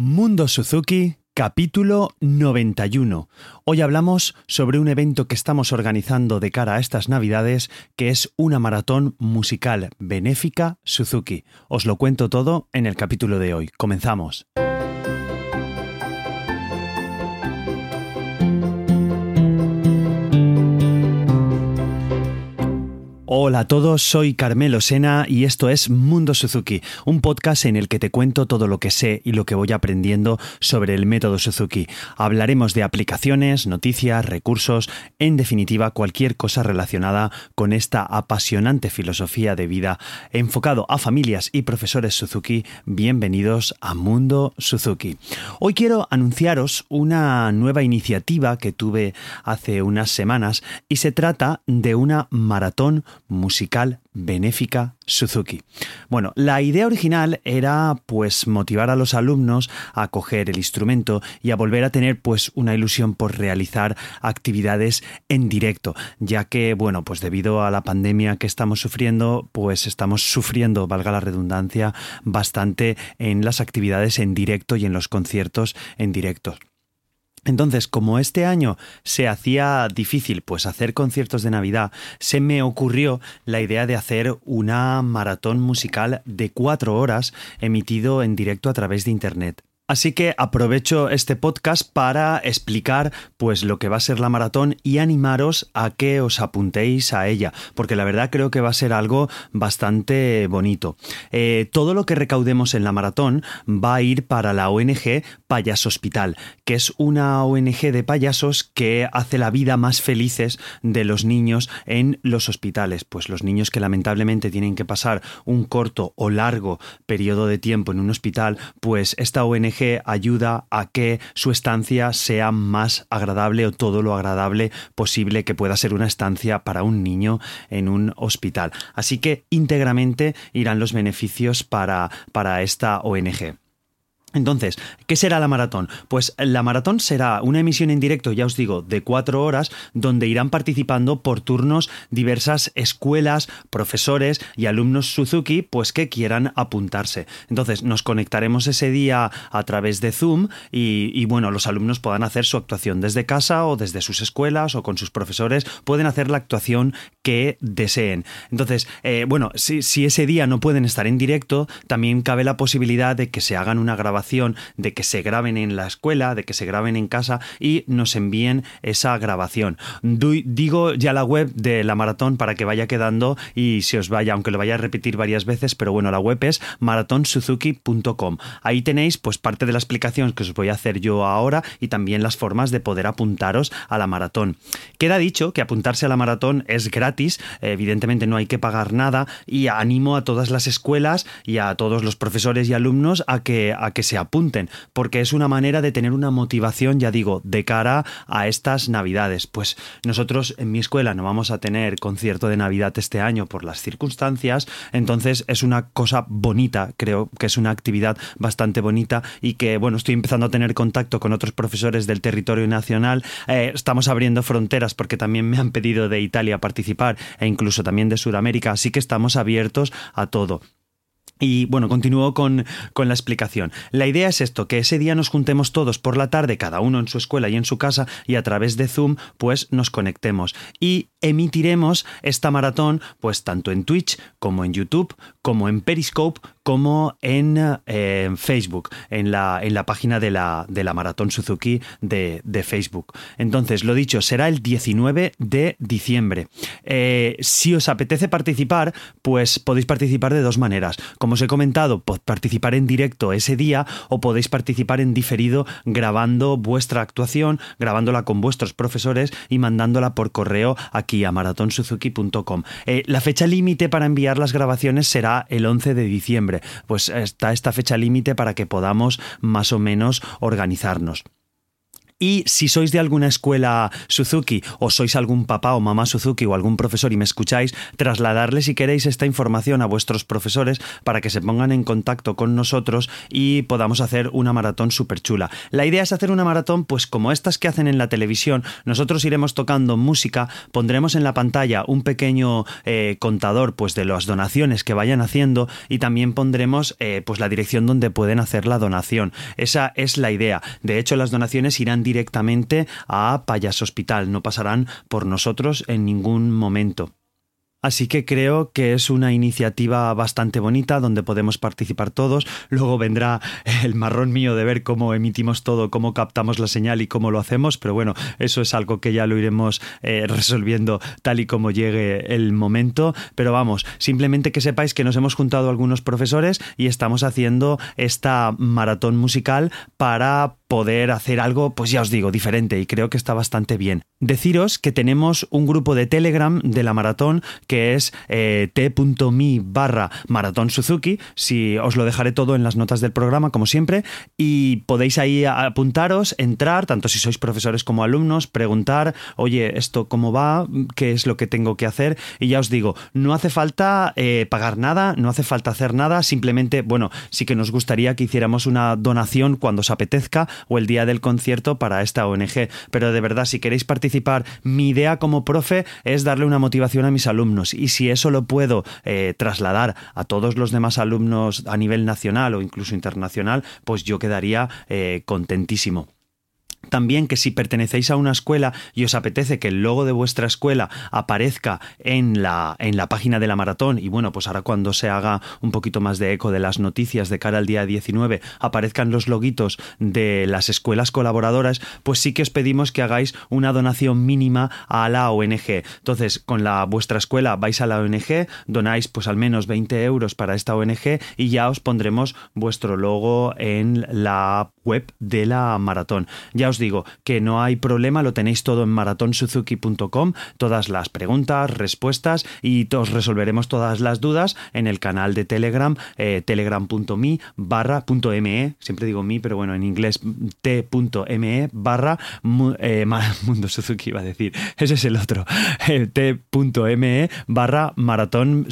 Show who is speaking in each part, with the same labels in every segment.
Speaker 1: Mundo Suzuki, capítulo 91. Hoy hablamos sobre un evento que estamos organizando de cara a estas Navidades, que es una maratón musical benéfica Suzuki. Os lo cuento todo en el capítulo de hoy. Comenzamos. Hola a todos, soy Carmelo Sena y esto es Mundo Suzuki, un podcast en el que te cuento todo lo que sé y lo que voy aprendiendo sobre el método Suzuki. Hablaremos de aplicaciones, noticias, recursos, en definitiva cualquier cosa relacionada con esta apasionante filosofía de vida enfocado a familias y profesores Suzuki. Bienvenidos a Mundo Suzuki. Hoy quiero anunciaros una nueva iniciativa que tuve hace unas semanas y se trata de una maratón musical benéfica Suzuki. Bueno, la idea original era pues motivar a los alumnos a coger el instrumento y a volver a tener pues una ilusión por realizar actividades en directo, ya que bueno, pues debido a la pandemia que estamos sufriendo, pues estamos sufriendo, valga la redundancia, bastante en las actividades en directo y en los conciertos en directo. Entonces, como este año se hacía difícil pues hacer conciertos de Navidad, se me ocurrió la idea de hacer una maratón musical de cuatro horas emitido en directo a través de Internet. Así que aprovecho este podcast para explicar pues lo que va a ser la maratón y animaros a que os apuntéis a ella, porque la verdad creo que va a ser algo bastante bonito. Eh, todo lo que recaudemos en la maratón va a ir para la ONG Payas Hospital, que es una ONG de payasos que hace la vida más felices de los niños en los hospitales, pues los niños que lamentablemente tienen que pasar un corto o largo periodo de tiempo en un hospital, pues esta ONG ayuda a que su estancia sea más agradable o todo lo agradable posible que pueda ser una estancia para un niño en un hospital. Así que íntegramente irán los beneficios para, para esta ONG. Entonces, ¿qué será la maratón? Pues la maratón será una emisión en directo, ya os digo, de cuatro horas, donde irán participando por turnos diversas escuelas, profesores y alumnos Suzuki, pues que quieran apuntarse. Entonces, nos conectaremos ese día a través de Zoom y, bueno, los alumnos puedan hacer su actuación desde casa o desde sus escuelas o con sus profesores, pueden hacer la actuación que deseen. Entonces, eh, bueno, si, si ese día no pueden estar en directo, también cabe la posibilidad de que se hagan una grabación de que se graben en la escuela, de que se graben en casa y nos envíen esa grabación. digo ya la web de la maratón para que vaya quedando y si os vaya, aunque lo vaya a repetir varias veces, pero bueno, la web es maratonsuzuki.com. Ahí tenéis pues parte de la explicación que os voy a hacer yo ahora y también las formas de poder apuntaros a la maratón. Queda dicho que apuntarse a la maratón es gratis, evidentemente no hay que pagar nada y animo a todas las escuelas y a todos los profesores y alumnos a que, a que se apunten, porque es una manera de tener una motivación, ya digo, de cara a estas navidades. Pues nosotros en mi escuela no vamos a tener concierto de Navidad este año por las circunstancias, entonces es una cosa bonita, creo que es una actividad bastante bonita y que, bueno, estoy empezando a tener contacto con otros profesores del territorio nacional, eh, estamos abriendo fronteras porque también me han pedido de Italia participar e incluso también de Sudamérica, así que estamos abiertos a todo. Y bueno, continúo con, con, la explicación. La idea es esto, que ese día nos juntemos todos por la tarde, cada uno en su escuela y en su casa, y a través de Zoom, pues nos conectemos. Y emitiremos esta maratón, pues tanto en Twitch como en YouTube, como en Periscope, como en eh, Facebook, en la, en la página de la, de la Maratón Suzuki de, Facebook. Entonces, lo dicho, será el 19 de diciembre. Eh, si os apetece participar, pues podéis participar de dos maneras. Como os he comentado, participar en directo ese día o podéis participar en diferido grabando vuestra actuación, grabándola con vuestros profesores y mandándola por correo aquí a maratonsuzuki.com. Eh, la fecha límite para enviar las grabaciones será el 11 de diciembre pues está esta fecha límite para que podamos más o menos organizarnos. Y si sois de alguna escuela Suzuki o sois algún papá o mamá Suzuki o algún profesor y me escucháis, trasladarle si queréis esta información a vuestros profesores para que se pongan en contacto con nosotros y podamos hacer una maratón súper chula. La idea es hacer una maratón pues como estas que hacen en la televisión. Nosotros iremos tocando música, pondremos en la pantalla un pequeño eh, contador pues de las donaciones que vayan haciendo y también pondremos eh, pues la dirección donde pueden hacer la donación. Esa es la idea. De hecho, las donaciones irán directamente a Payas Hospital, no pasarán por nosotros en ningún momento. Así que creo que es una iniciativa bastante bonita donde podemos participar todos. Luego vendrá el marrón mío de ver cómo emitimos todo, cómo captamos la señal y cómo lo hacemos, pero bueno, eso es algo que ya lo iremos eh, resolviendo tal y como llegue el momento. Pero vamos, simplemente que sepáis que nos hemos juntado algunos profesores y estamos haciendo esta maratón musical para poder hacer algo, pues ya os digo, diferente y creo que está bastante bien. Deciros que tenemos un grupo de Telegram de la maratón que es eh, t.me barra maratón Suzuki, si os lo dejaré todo en las notas del programa como siempre y podéis ahí apuntaros, entrar, tanto si sois profesores como alumnos, preguntar, oye, esto cómo va, qué es lo que tengo que hacer y ya os digo, no hace falta eh, pagar nada, no hace falta hacer nada, simplemente, bueno, sí que nos gustaría que hiciéramos una donación cuando os apetezca o el día del concierto para esta ONG. Pero de verdad, si queréis participar, mi idea como profe es darle una motivación a mis alumnos. Y si eso lo puedo eh, trasladar a todos los demás alumnos a nivel nacional o incluso internacional, pues yo quedaría eh, contentísimo. También que si pertenecéis a una escuela y os apetece que el logo de vuestra escuela aparezca en la, en la página de la maratón y bueno, pues ahora cuando se haga un poquito más de eco de las noticias de cara al día 19 aparezcan los loguitos de las escuelas colaboradoras, pues sí que os pedimos que hagáis una donación mínima a la ONG. Entonces, con la vuestra escuela vais a la ONG, donáis pues al menos 20 euros para esta ONG y ya os pondremos vuestro logo en la web de la maratón. Ya os digo que no hay problema, lo tenéis todo en maratonsuzuki.com, todas las preguntas, respuestas y os resolveremos todas las dudas en el canal de Telegram, eh, telegram.me siempre digo mi, pero bueno, en inglés t.me barra eh, Mundo a decir, ese es el otro, eh, t.me barra maratón.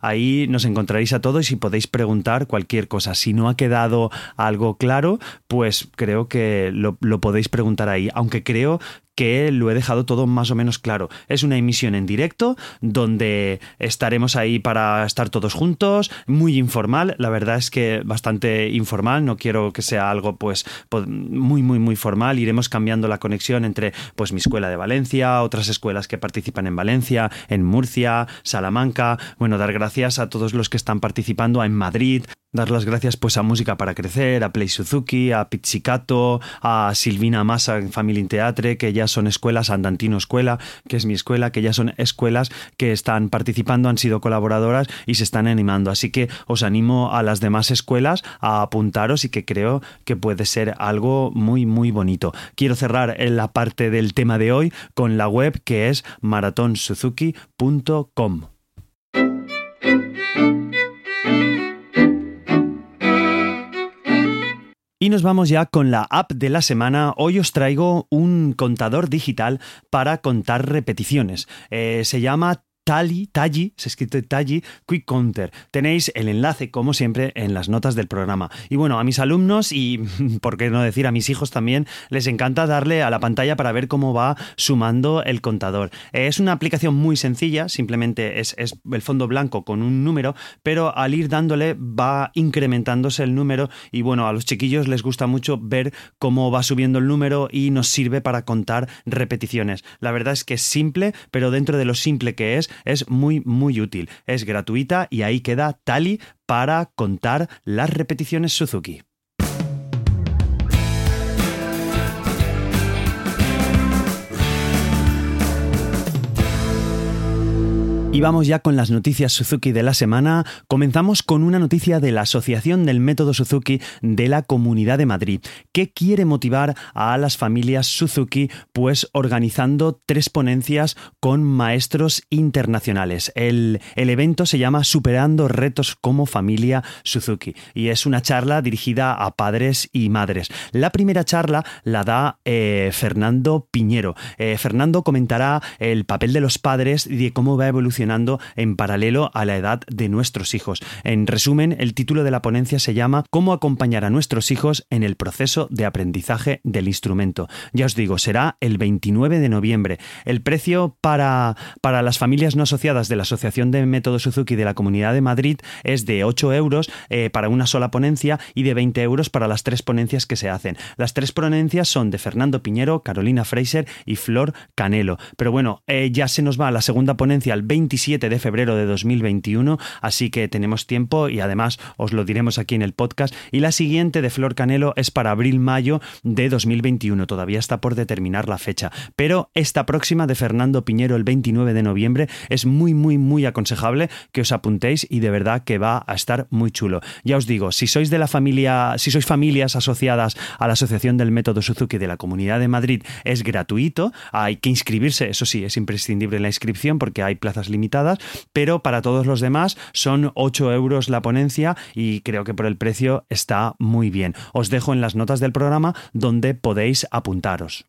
Speaker 1: Ahí nos encontraréis a todos y podéis preguntar cualquier cosa. Si no ha quedado algo claro, pues creo que lo, podéis preguntar ahí, aunque creo que lo he dejado todo más o menos claro. Es una emisión en directo donde estaremos ahí para estar todos juntos, muy informal, la verdad es que bastante informal, no quiero que sea algo pues muy muy muy formal, iremos cambiando la conexión entre pues mi escuela de Valencia, otras escuelas que participan en Valencia, en Murcia, Salamanca, bueno, dar gracias a todos los que están participando en Madrid, Dar las gracias pues a Música para Crecer, a Play Suzuki, a Pizzicato, a Silvina Massa en Family Teatre, que ya son escuelas, Andantino Escuela, que es mi escuela, que ya son escuelas que están participando, han sido colaboradoras y se están animando. Así que os animo a las demás escuelas a apuntaros y que creo que puede ser algo muy muy bonito. Quiero cerrar en la parte del tema de hoy con la web que es maratonsuzuki.com. vamos ya con la app de la semana. Hoy os traigo un contador digital para contar repeticiones. Eh, se llama Tally, Tally, se escrito Tally Quick Counter. Tenéis el enlace, como siempre, en las notas del programa. Y bueno, a mis alumnos y, por qué no decir, a mis hijos también, les encanta darle a la pantalla para ver cómo va sumando el contador. Es una aplicación muy sencilla, simplemente es, es el fondo blanco con un número, pero al ir dándole va incrementándose el número y bueno, a los chiquillos les gusta mucho ver cómo va subiendo el número y nos sirve para contar repeticiones. La verdad es que es simple, pero dentro de lo simple que es, es muy muy útil. Es gratuita y ahí queda Tali para contar las repeticiones Suzuki. Y vamos ya con las noticias Suzuki de la semana. Comenzamos con una noticia de la Asociación del Método Suzuki de la Comunidad de Madrid, que quiere motivar a las familias Suzuki, pues organizando tres ponencias con maestros internacionales. El, el evento se llama Superando Retos como Familia Suzuki y es una charla dirigida a padres y madres. La primera charla la da eh, Fernando Piñero. Eh, Fernando comentará el papel de los padres y de cómo va evolucionando en paralelo a la edad de nuestros hijos. En resumen, el título de la ponencia se llama Cómo acompañar a nuestros hijos en el proceso de aprendizaje del instrumento. Ya os digo, será el 29 de noviembre. El precio para, para las familias no asociadas de la Asociación de Método Suzuki de la Comunidad de Madrid es de 8 euros eh, para una sola ponencia y de 20 euros para las tres ponencias que se hacen. Las tres ponencias son de Fernando Piñero, Carolina Fraser y Flor Canelo. Pero bueno, eh, ya se nos va la segunda ponencia el 20 27 de febrero de 2021, así que tenemos tiempo y además os lo diremos aquí en el podcast. Y la siguiente de Flor Canelo es para abril-mayo de 2021, todavía está por determinar la fecha. Pero esta próxima de Fernando Piñero el 29 de noviembre es muy, muy, muy aconsejable que os apuntéis y de verdad que va a estar muy chulo. Ya os digo, si sois de la familia, si sois familias asociadas a la Asociación del Método Suzuki de la Comunidad de Madrid, es gratuito, hay que inscribirse, eso sí, es imprescindible la inscripción porque hay plazas limitadas pero para todos los demás son 8 euros la ponencia y creo que por el precio está muy bien. Os dejo en las notas del programa donde podéis apuntaros.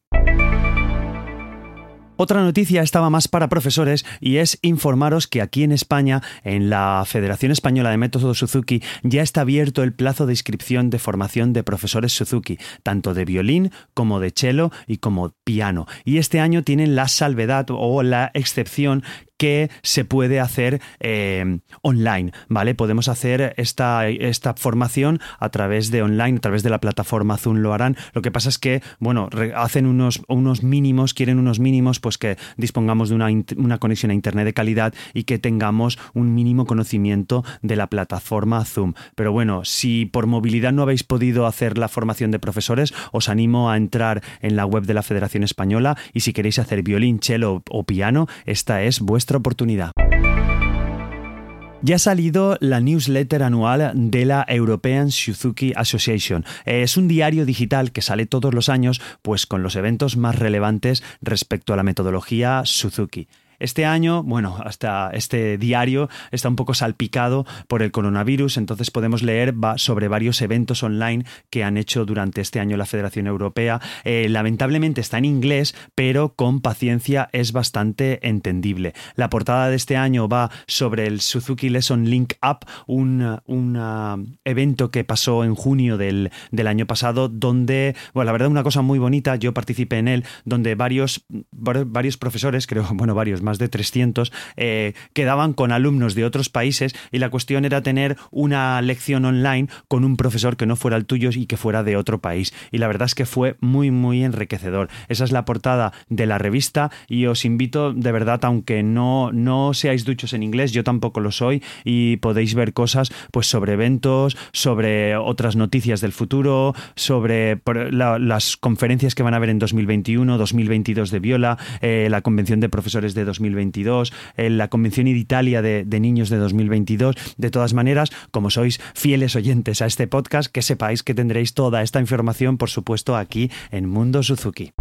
Speaker 1: Otra noticia estaba más para profesores y es informaros que aquí en España, en la Federación Española de Método Suzuki, ya está abierto el plazo de inscripción de formación de profesores Suzuki, tanto de violín como de cello y como piano. Y este año tienen la salvedad o la excepción que se puede hacer eh, online, ¿vale? Podemos hacer esta, esta formación a través de online, a través de la plataforma Zoom lo harán. Lo que pasa es que, bueno, hacen unos, unos mínimos, quieren unos mínimos, pues que dispongamos de una, una conexión a Internet de calidad y que tengamos un mínimo conocimiento de la plataforma Zoom. Pero bueno, si por movilidad no habéis podido hacer la formación de profesores, os animo a entrar en la web de la Federación Española y si queréis hacer violín, cello o piano, esta es vuestra oportunidad. Ya ha salido la newsletter anual de la European Suzuki Association. Es un diario digital que sale todos los años, pues con los eventos más relevantes respecto a la metodología Suzuki. Este año, bueno, hasta este diario está un poco salpicado por el coronavirus, entonces podemos leer sobre varios eventos online que han hecho durante este año la Federación Europea. Eh, lamentablemente está en inglés, pero con paciencia es bastante entendible. La portada de este año va sobre el Suzuki Lesson Link Up, un, evento que pasó en junio del, del año pasado, donde, bueno, la verdad, una cosa muy bonita, yo participé en él, donde varios, varios profesores, creo, bueno, varios de 300, eh, quedaban con alumnos de otros países y la cuestión era tener una lección online con un profesor que no fuera el tuyo y que fuera de otro país. Y la verdad es que fue muy, muy enriquecedor. Esa es la portada de la revista y os invito de verdad, aunque no, no seáis duchos en inglés, yo tampoco lo soy y podéis ver cosas pues sobre eventos, sobre otras noticias del futuro, sobre las conferencias que van a haber en 2021, 2022 de Viola, eh, la convención de profesores de 2022, en la Convención Italia de, de Niños de 2022. De todas maneras, como sois fieles oyentes a este podcast, que sepáis que tendréis toda esta información, por supuesto, aquí en Mundo Suzuki.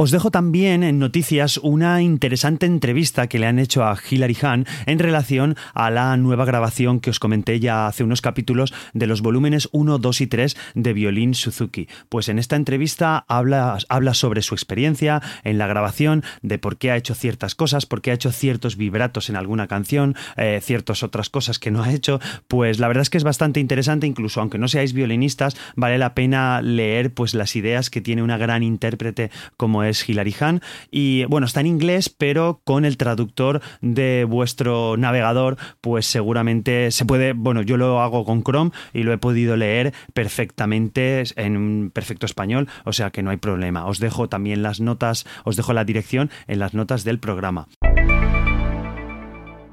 Speaker 1: Os dejo también en noticias una interesante entrevista que le han hecho a Hilary Hahn en relación a la nueva grabación que os comenté ya hace unos capítulos de los volúmenes 1, 2 y 3 de Violín Suzuki. Pues en esta entrevista habla, habla sobre su experiencia en la grabación, de por qué ha hecho ciertas cosas, por qué ha hecho ciertos vibratos en alguna canción, eh, ciertas otras cosas que no ha hecho. Pues la verdad es que es bastante interesante, incluso aunque no seáis violinistas, vale la pena leer pues las ideas que tiene una gran intérprete como es Hilary Hahn. Y bueno, está en inglés, pero con el traductor de vuestro navegador, pues seguramente se puede, bueno, yo lo hago con Chrome y lo he podido leer perfectamente en un perfecto español, o sea que no hay problema. Os dejo también las notas, os dejo la dirección en las notas del programa.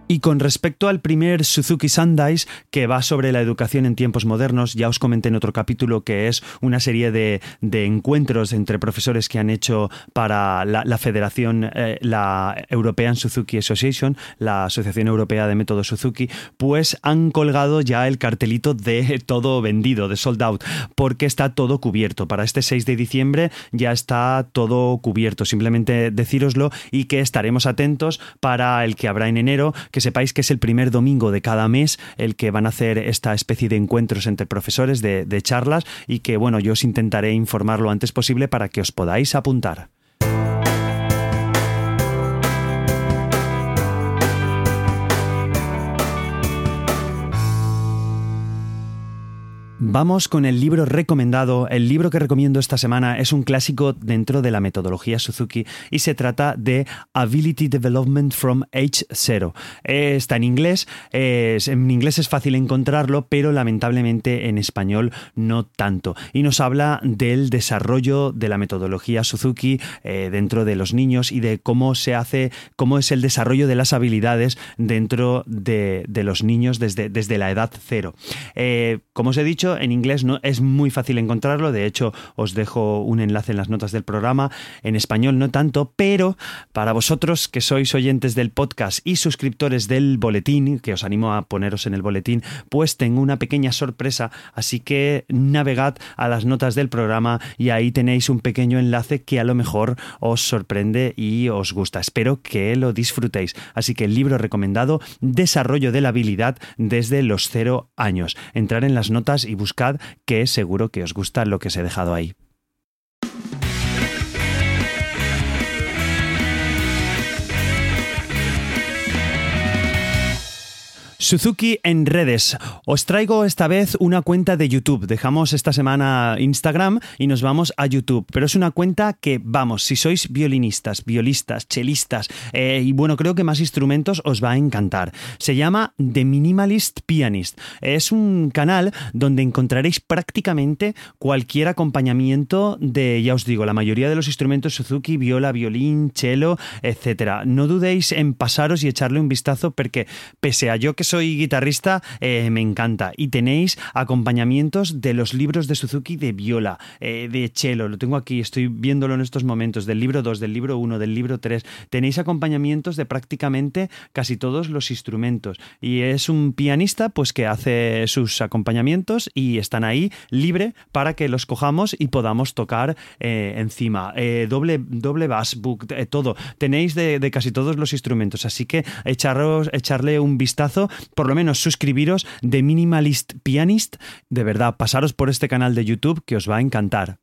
Speaker 1: Y con respecto al primer Suzuki Sundice, que va sobre la educación en tiempos modernos, ya os comenté en otro capítulo que es una serie de, encuentros entre profesores que han hecho para la, federación, eh, la European Suzuki Association, la Asociación Europea de Método Suzuki, pues han colgado ya el cartelito de todo vendido, de sold out, porque está todo cubierto. Para este 6 de diciembre ya está todo cubierto. Simplemente decíroslo y que estaremos atentos para el que habrá en enero que sepáis que es el primer domingo de cada mes el que van a hacer esta especie de encuentros entre profesores, de, charlas, y que bueno, yo os intentaré informar lo antes posible para que os podáis apuntar. Vamos con el libro recomendado. El libro que recomiendo esta semana es un clásico dentro de la metodología Suzuki y se trata de Ability Development from Age Zero. Está en inglés, en inglés es fácil encontrarlo, pero lamentablemente en español no tanto. Y nos habla del desarrollo de la metodología Suzuki eh, dentro de los niños y de cómo se hace, cómo es el desarrollo de las habilidades dentro de, los niños desde, desde la edad cero. Eh, como os he dicho, en inglés no es muy fácil encontrarlo, de hecho os dejo un enlace en las notas del programa, en español no tanto, pero para vosotros que sois oyentes del podcast y suscriptores del boletín, que os animo a poneros en el boletín, pues tengo una pequeña sorpresa, así que navegad a las notas del programa y ahí tenéis un pequeño enlace que a lo mejor os sorprende y os gusta. Espero que lo disfrutéis. Así que el libro recomendado, Desarrollo de la habilidad desde los cero años. Entrar en las notas y buscad que seguro que os gusta lo que os he dejado ahí. Suzuki en redes. Os traigo esta vez una cuenta de YouTube. Dejamos esta semana Instagram y nos vamos a YouTube. Pero es una cuenta que, vamos, si sois violinistas, violistas, chelistas eh, y bueno, creo que más instrumentos os va a encantar. Se llama The Minimalist Pianist. Es un canal donde encontraréis prácticamente cualquier acompañamiento de, ya os digo, la mayoría de los instrumentos Suzuki, viola, violín, cello, etc. No dudéis en pasaros y echarle un vistazo porque pese a yo que soy soy guitarrista, eh, me encanta. Y tenéis acompañamientos de los libros de Suzuki de viola, eh, de cello, lo tengo aquí, estoy viéndolo en estos momentos, del libro 2, del libro 1, del libro 3. Tenéis acompañamientos de prácticamente casi todos los instrumentos. Y es un pianista pues que hace sus acompañamientos y están ahí libre para que los cojamos y podamos tocar eh, encima. doble, doble bass book, todo. Tenéis de, de, casi todos los instrumentos. Así que echaros, echarle un vistazo por lo menos suscribiros de Minimalist Pianist. De verdad, pasaros por este canal de YouTube que os va a encantar.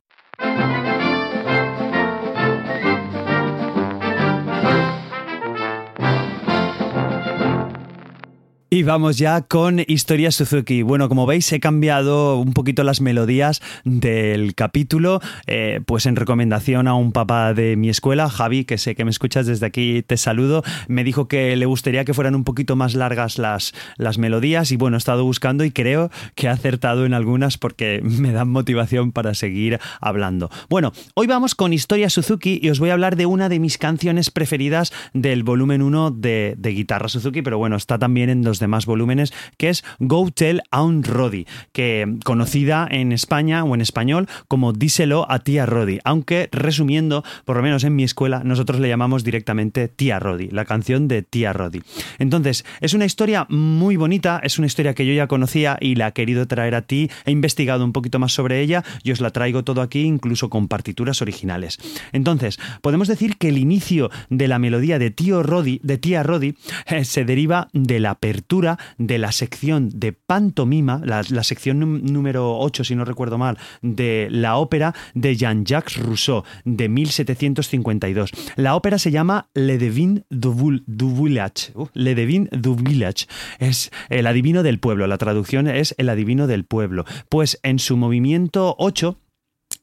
Speaker 1: Y vamos ya con Historia Suzuki. Bueno, como veis, he cambiado un poquito las melodías del capítulo, eh, pues en recomendación a un papá de mi escuela, Javi, que sé que me escuchas desde aquí, te saludo. Me dijo que le gustaría que fueran un poquito más largas las, las melodías y bueno, he estado buscando y creo que he acertado en algunas porque me dan motivación para seguir hablando. Bueno, hoy vamos con Historia Suzuki y os voy a hablar de una de mis canciones preferidas del volumen 1 de, de guitarra Suzuki, pero bueno, está también en dos de más volúmenes, que es Go Tell Aunt Roddy, que conocida en España o en español como Díselo a tía Roddy, aunque resumiendo, por lo menos en mi escuela, nosotros le llamamos directamente tía Roddy, la canción de tía Roddy. Entonces, es una historia muy bonita, es una historia que yo ya conocía y la he querido traer a ti, he investigado un poquito más sobre ella y os la traigo todo aquí, incluso con partituras originales. Entonces, podemos decir que el inicio de la melodía de tío Roddy, de tía Roddy, eh, se deriva de la apertura de la sección de pantomima, la, sección número 8, si no recuerdo mal, de la ópera de Jean-Jacques Rousseau de 1752. La ópera se llama Le Devin du, Village. Uh, Le Devin du Village. Es el adivino del pueblo. La traducción es el adivino del pueblo. Pues en su movimiento 8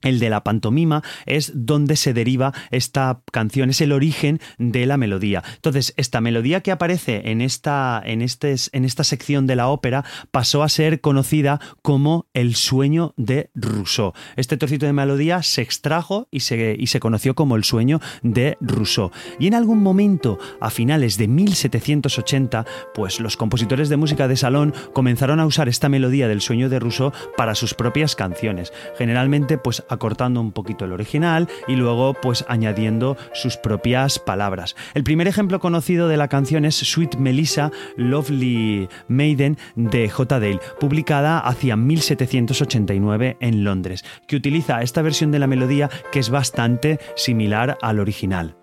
Speaker 1: el de la pantomima es donde se deriva esta canción, es el origen de la melodía. Entonces, esta melodía que aparece en esta, en, este, en esta sección de la ópera pasó a ser conocida como El sueño de Rousseau. Este trocito de melodía se extrajo y se, y se conoció como El sueño de Rousseau. Y en algún momento, a finales de 1780, pues los compositores de música de salón comenzaron a usar esta melodía del sueño de Rousseau para sus propias canciones. Generalmente, pues acortando un poquito el original y luego pues añadiendo sus propias palabras. El primer ejemplo conocido de la canción es Sweet Melissa Lovely Maiden de J. Dale, publicada hacia 1789 en Londres, que utiliza esta versión de la melodía que es bastante similar al original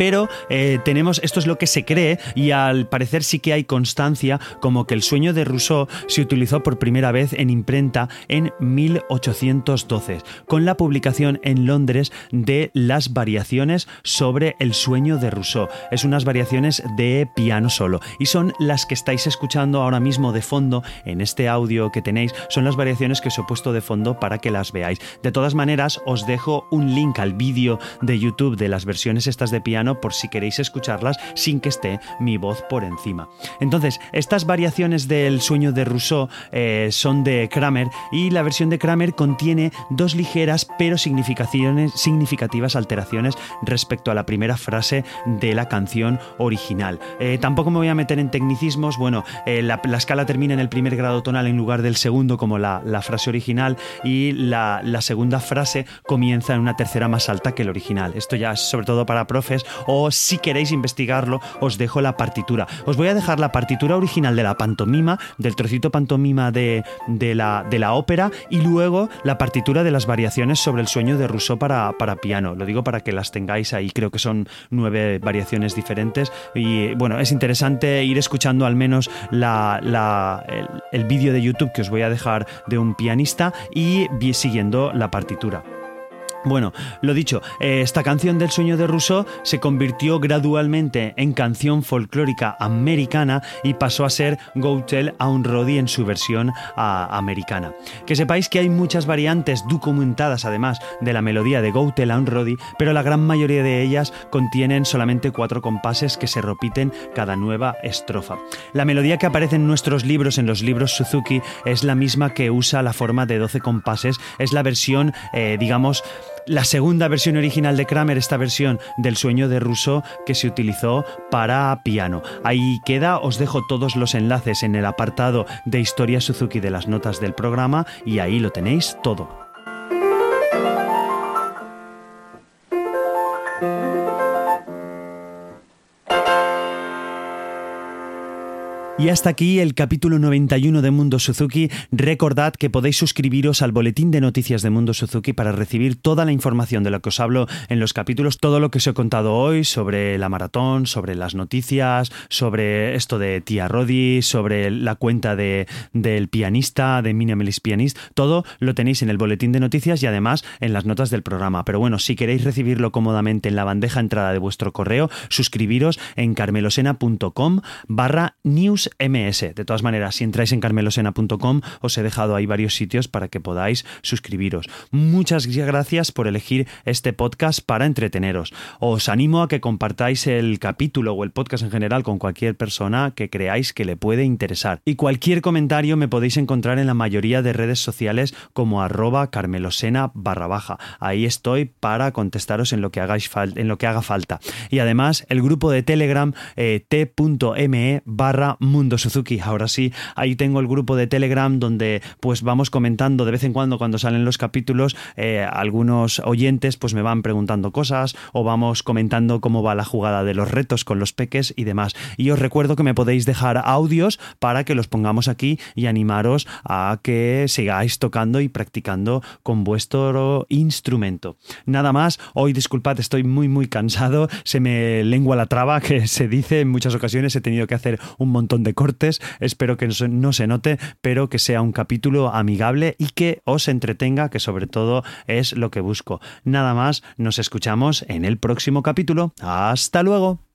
Speaker 1: pero eh, tenemos, esto es lo que se cree y al parecer sí que hay constancia como que el sueño de Rousseau se utilizó por primera vez en imprenta en 1812, con la publicación en Londres de las variaciones sobre el sueño de Rousseau. Es unas variaciones de piano solo y son las que estáis escuchando ahora mismo de fondo en este audio que tenéis, son las variaciones que os he puesto de fondo para que las veáis. De todas maneras, os dejo un link al vídeo de YouTube de las versiones estas de piano por si queréis escucharlas sin que esté mi voz por encima. Entonces, estas variaciones del sueño de Rousseau eh, son de Kramer y la versión de Kramer contiene dos ligeras pero significativas alteraciones respecto a la primera frase de la canción original. Eh, tampoco me voy a meter en tecnicismos, bueno, eh, la, escala termina en el primer grado tonal en lugar del segundo como la, frase original y la, la segunda frase comienza en una tercera más alta que el original. Esto ya es sobre todo para profes o si queréis investigarlo, os dejo la partitura. Os voy a dejar la partitura original de la pantomima, del trocito pantomima de, la, de la ópera y luego la partitura de las variaciones sobre el sueño de Rousseau para, para piano. Lo digo para que las tengáis ahí, creo que son nueve variaciones diferentes y bueno, es interesante ir escuchando al menos la, el, el vídeo de YouTube que os voy a dejar de un pianista y siguiendo la partitura. Bueno, lo dicho, eh, esta canción del sueño de Rousseau se convirtió gradualmente en canción folclórica americana y pasó a ser Go Tell a un Roddy en su versión americana. Que sepáis que hay muchas variantes documentadas además de la melodía de Go Tell a un Roddy, pero la gran mayoría de ellas contienen solamente cuatro compases que se repiten cada nueva estrofa. La melodía que aparece en nuestros libros, en los libros Suzuki, es la misma que usa la forma de 12 compases, es la versión, eh, digamos, la segunda versión original de Kramer, esta versión del sueño de Rousseau que se utilizó para piano. Ahí queda, os dejo todos los enlaces en el apartado de Historia Suzuki de las notas del programa y ahí lo tenéis todo. Y hasta aquí el capítulo 91 de Mundo Suzuki. Recordad que podéis suscribiros al boletín de noticias de Mundo Suzuki para recibir toda la información de lo que os hablo en los capítulos, todo lo que os he contado hoy sobre la maratón, sobre las noticias, sobre esto de Tía Rodi, sobre la cuenta de, del pianista, de Minimalist Pianist, todo lo tenéis en el boletín de noticias y además en las notas del programa. Pero bueno, si queréis recibirlo cómodamente en la bandeja entrada de vuestro correo, suscribiros en carmelosena.com barra news MS. De todas maneras, si entráis en carmelosena.com, os he dejado ahí varios sitios para que podáis suscribiros. Muchas gracias por elegir este podcast para entreteneros. Os animo a que compartáis el capítulo o el podcast en general con cualquier persona que creáis que le puede interesar. Y cualquier comentario me podéis encontrar en la mayoría de redes sociales como arroba carmelosena barra baja. Ahí estoy para contestaros en lo que, hagáis en lo que haga falta. Y además, el grupo de Telegram eh, t.me Suzuki. Ahora sí, ahí tengo el grupo de Telegram donde pues vamos comentando de vez en cuando cuando salen los capítulos, eh, algunos oyentes pues me van preguntando cosas o vamos comentando cómo va la jugada de los retos con los peques y demás. Y os recuerdo que me podéis dejar audios para que los pongamos aquí y animaros a que sigáis tocando y practicando con vuestro instrumento. Nada más, hoy disculpad, estoy muy muy cansado, se me lengua la traba que se dice en muchas ocasiones, he tenido que hacer un montón cortes. Espero que no se note, pero que sea un capítulo amigable y que os entretenga, que sobre todo es lo que busco. Nada más, nos escuchamos en el próximo capítulo. Hasta luego.